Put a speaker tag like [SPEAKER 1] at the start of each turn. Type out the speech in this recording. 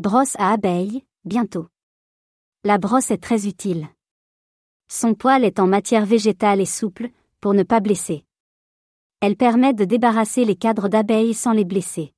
[SPEAKER 1] Brosse à abeilles, bientôt. La brosse est très utile. Son poil est en matière végétale et souple, pour ne pas blesser. Elle permet de débarrasser les cadres d'abeilles sans les blesser.